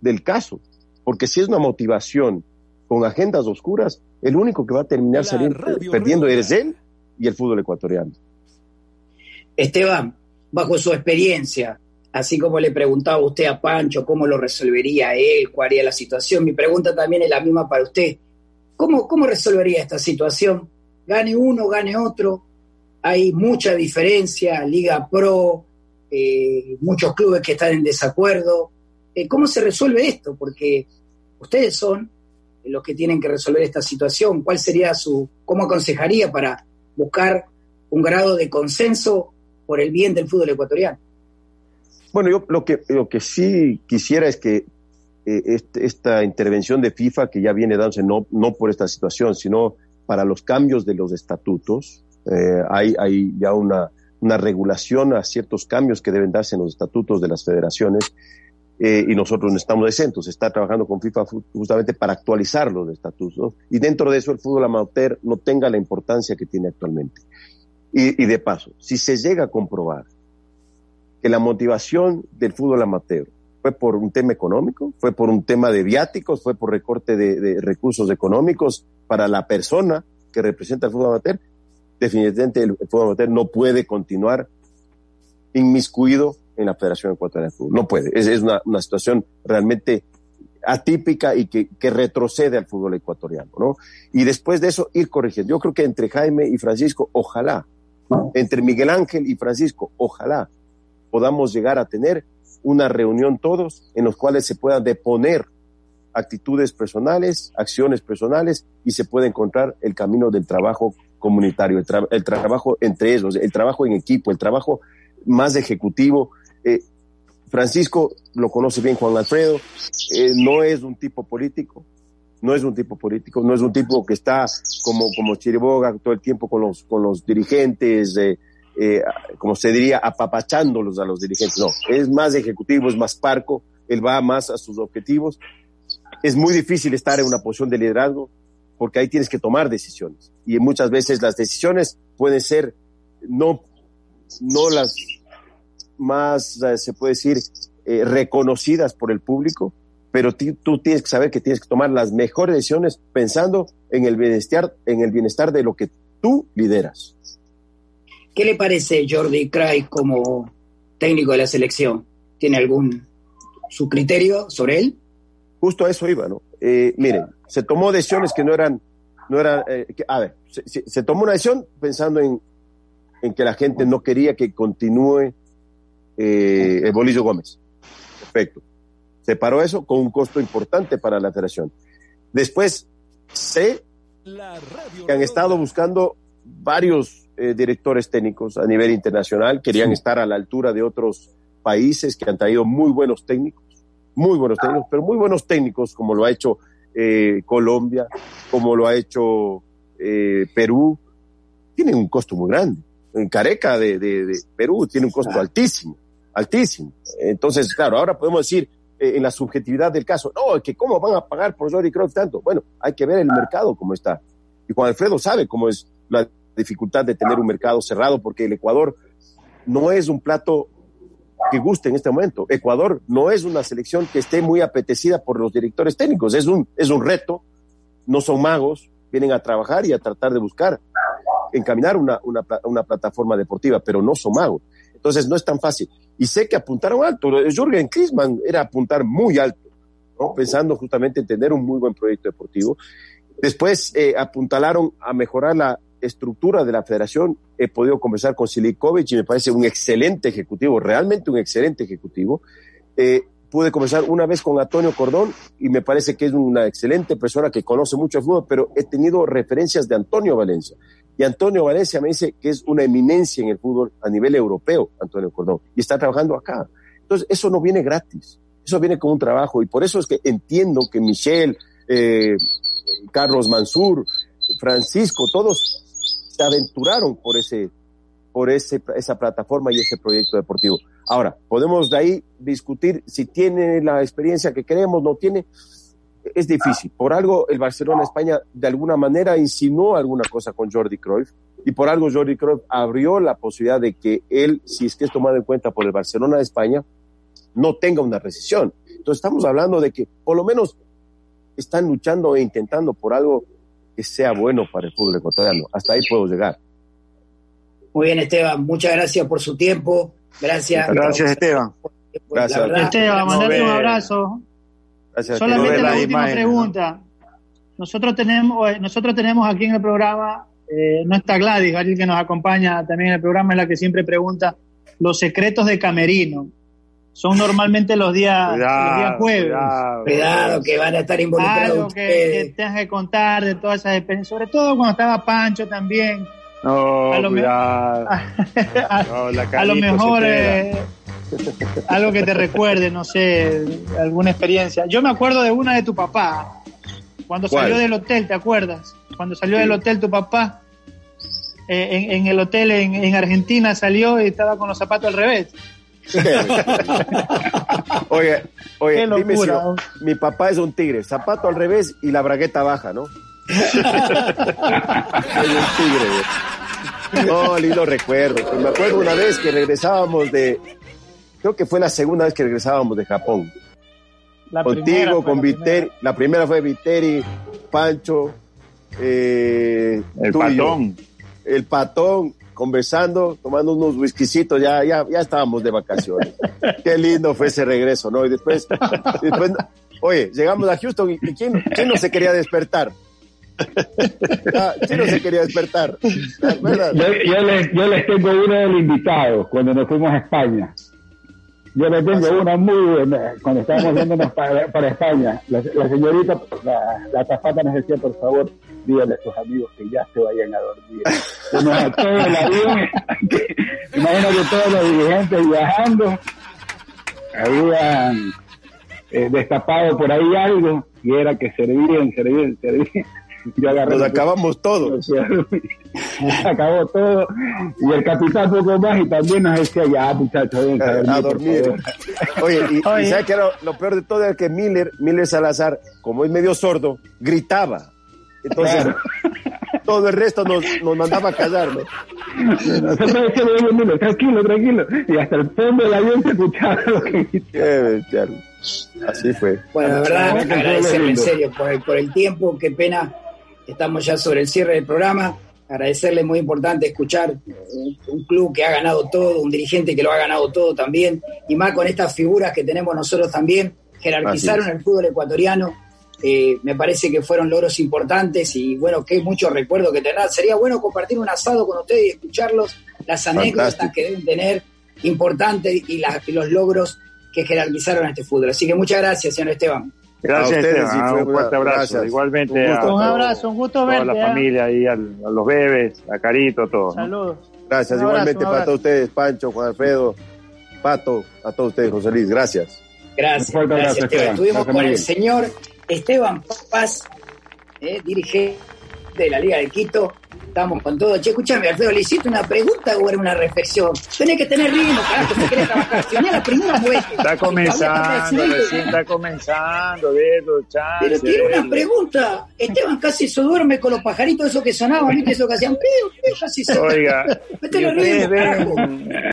del caso, porque si es una motivación con agendas oscuras, el único que va a terminar saliendo, perdiendo eres él y el fútbol ecuatoriano. Esteban, bajo su experiencia, así como le preguntaba usted a Pancho cómo lo resolvería él, cuál haría la situación, mi pregunta también es la misma para usted. ¿Cómo, cómo resolvería esta situación? Gane uno, gane otro. Hay mucha diferencia, Liga Pro, eh, muchos clubes que están en desacuerdo. Eh, ¿Cómo se resuelve esto? Porque ustedes son los que tienen que resolver esta situación. ¿Cuál sería su, cómo aconsejaría para buscar un grado de consenso por el bien del fútbol ecuatoriano? Bueno, yo lo que, lo que sí quisiera es que eh, este, esta intervención de FIFA, que ya viene dándose no, no por esta situación, sino para los cambios de los estatutos, eh, hay, hay ya una, una regulación a ciertos cambios que deben darse en los estatutos de las federaciones eh, y nosotros no estamos exentos. Está trabajando con FIFA justamente para actualizar los estatutos y dentro de eso el fútbol amateur no tenga la importancia que tiene actualmente. Y, y de paso, si se llega a comprobar que la motivación del fútbol amateur fue por un tema económico, fue por un tema de viáticos, fue por recorte de, recursos económicos para la persona que representa el fútbol amateur, definitivamente el, fútbol amateur no puede continuar inmiscuido en la Federación Ecuatoriana de Fútbol. No puede. Es, es una, una, situación realmente atípica y que, que, retrocede al fútbol ecuatoriano, ¿no? Y después de eso, ir corrigiendo. Yo creo que entre Jaime y Francisco, ojalá, entre Miguel Ángel y Francisco, ojalá podamos llegar a tener una reunión todos en los cuales se puedan deponer actitudes personales, acciones personales y se puede encontrar el camino del trabajo comunitario, el, trabajo entre ellos, el trabajo en equipo, el trabajo más ejecutivo. Francisco lo conoce bien Juan Alfredo, eh, no es un tipo político, no es un tipo político, no es un tipo que está como, como Chiriboga todo el tiempo con los, con los dirigentes, eh, eh, como se diría, apapachándolos a los dirigentes. No, es más ejecutivo, es más parco, él va más a sus objetivos. Es muy difícil estar en una posición de liderazgo porque ahí tienes que tomar decisiones. Y muchas veces las decisiones pueden ser no, no las más, se puede decir, eh, reconocidas por el público, pero tú tienes que saber que tienes que tomar las mejores decisiones pensando en el bienestar, en el bienestar de lo que tú lideras. ¿Qué le parece Jordi Cray como técnico de la selección? ¿Tiene algún su criterio sobre él? Justo a eso iba, ¿no? Eh, miren, se tomó decisiones que no eran, no eran, eh, a ver, se, tomó una decisión pensando en, en, que la gente no quería que continúe eh, el Bolillo Gómez. Perfecto. Se paró eso con un costo importante para la federación. Después, sé que han estado buscando varios eh, directores técnicos a nivel internacional, querían estar a la altura de otros países que han traído muy buenos técnicos, muy buenos técnicos, pero muy buenos técnicos como lo ha hecho eh, Colombia, como lo ha hecho eh, Perú, tienen un costo muy grande. En Careca de, de, Perú tiene un costo altísimo, altísimo. Entonces, claro, ahora podemos decir en la subjetividad del caso, no, que cómo van a pagar por Jordi Cruyff tanto. Bueno, hay que ver el mercado cómo está. Y Juan Alfredo sabe cómo es la dificultad de tener un mercado cerrado porque el Ecuador no es un plato que guste en este momento. Ecuador no es una selección que esté muy apetecida por los directores técnicos, es un, es un reto, no son magos, vienen a trabajar y a tratar de buscar, encaminar una, una, una plataforma deportiva, pero no son magos. Entonces no es tan fácil. Y sé que apuntaron alto. Jürgen Klinsmann era apuntar muy alto, pensando justamente en tener un muy buen proyecto deportivo. Después eh, apuntalaron a mejorar la, estructura de la federación he podido conversar con Silikovic y me parece un excelente ejecutivo, realmente un excelente ejecutivo. Eh, pude conversar una vez con Antonio Cordón y me parece que es una excelente persona que conoce mucho el fútbol, pero he tenido referencias de Antonio Valencia. Y Antonio Valencia me dice que es una eminencia en el fútbol a nivel europeo, Antonio Cordón, y está trabajando acá. Entonces, eso no viene gratis, eso viene con un trabajo y por eso es que entiendo que Michelle, eh, Carlos Mansur, Francisco, todos se aventuraron por ese, por ese, esa plataforma y ese proyecto deportivo. Ahora, podemos de ahí discutir si tiene la experiencia que queremos, no tiene. Es difícil. Por algo el Barcelona España de alguna manera insinuó alguna cosa con Jordi Cruyff y por algo Jordi Cruyff abrió la posibilidad de que él, si es que es tomado en cuenta por el Barcelona de España, no tenga una recesión. Entonces estamos hablando de que por lo menos están luchando e intentando por algo que sea bueno para el fútbol ecuatoriano. Hasta ahí puedo llegar. Muy bien, Esteban. Muchas gracias por su tiempo. Gracias. Gracias, Esteban. Gracias. Esteban, mandarte un abrazo. Gracias, Solamente la, última pregunta. Nosotros tenemos, nosotros tenemos aquí en el programa, eh, no está Gladys, alguien que nos acompaña también en el programa, es la que siempre pregunta los secretos de Camerino son normalmente los días, los días jueves. Cuidado, que van a estar involucrados. Algo que, que, tengas que contar de todas esas experiencias, sobre todo cuando estaba Pancho también. No, a lo, cuidado. a, lo mejor eh, algo que te recuerde, no sé, alguna experiencia. Yo me acuerdo de una de tu papá, cuando salió del hotel, ¿te acuerdas? Cuando salió del hotel tu papá, eh, en, en, el hotel en, en Argentina salió y estaba con los zapatos al revés. oye, oye, dime si mi papá es un tigre, zapato al revés y la bragueta baja, ¿no? es un tigre, No, lindo recuerdo. Pues me acuerdo una vez que regresábamos de, creo que fue la segunda vez que regresábamos de Japón. Contigo, con Viteri, la primera fue Viteri, Pancho, eh, el patón. el patón, conversando, tomando unos whiskycitos, ya, ya, ya estábamos de vacaciones. Qué lindo fue ese regreso, ¿no? Y después, después oye, llegamos a Houston y, ¿quién, ¿quién, no se quería despertar? Ah, ¿Quién no se quería despertar? Yo, yo, les, yo les tengo uno del invitado cuando nos fuimos a España. Yo le tengo ¿Ah, una muy buena, cuando estábamos yéndonos para, para España. La, señorita, la, la tafata nos decía, por favor, dígale a sus amigos que ya se vayan a dormir. a todo el avión, imagino que todos los dirigentes viajando habían eh, destapado por ahí algo y era que servían, servían, servían. Nos acabamos todos. acabó todo. Y el capitán poco más y también nos decía, ya muchachos, ven, a, dormir. Oye, y, ¿sabes qué era lo peor de todo? Era que Miller, Miller Salazar, como es medio sordo, gritaba. Entonces, todo el resto nos, nos mandaba a callar, ¿no? tranquilo, tranquilo. Y hasta el fondo del avión se escuchaba lo que Así fue. Bueno, de verdad, agradecerle en serio por el, por el tiempo, qué pena Estamos ya sobre el cierre del programa. Agradecerle, muy importante escuchar un, club que ha ganado todo, un dirigente que lo ha ganado todo también, y más con estas figuras que tenemos nosotros también, jerarquizaron el fútbol ecuatoriano. Eh, me parece que fueron logros importantes y bueno, que mucho recuerdo que tendrán. Sería bueno compartir un asado con ustedes y escucharlos, las anécdotas que deben tener importantes y, y los logros que jerarquizaron a este fútbol. Así que muchas gracias, señor Esteban. Gracias, ustedes, un fuerte abrazo. Igualmente. Un, un abrazo, un gusto verte. A la ¿eh? familia y a, los bebés, a Carito, a todos. Saludos. Gracias, igualmente para todos ustedes, Pancho, Juan Alfredo, Pato, a todos ustedes, José Luis. Gracias. Gracias, gracias, Esteban. Estuvimos con el señor Esteban Paz, eh, dirigente de la Liga de Quito, estamos con todo. Che, escúchame, Alfredo, ¿le hiciste una pregunta o era una reflexión? Tenés que tener ritmo, carajo, si querés trabajar. Si la primera muestra. Está comenzando, recién está comenzando, Beto, Pero tiene una pregunta. Esteban casi se duerme con los pajaritos esos que sonaban, ¿viste? Eso que hacían, casi se... Oiga, ritmo, carajo.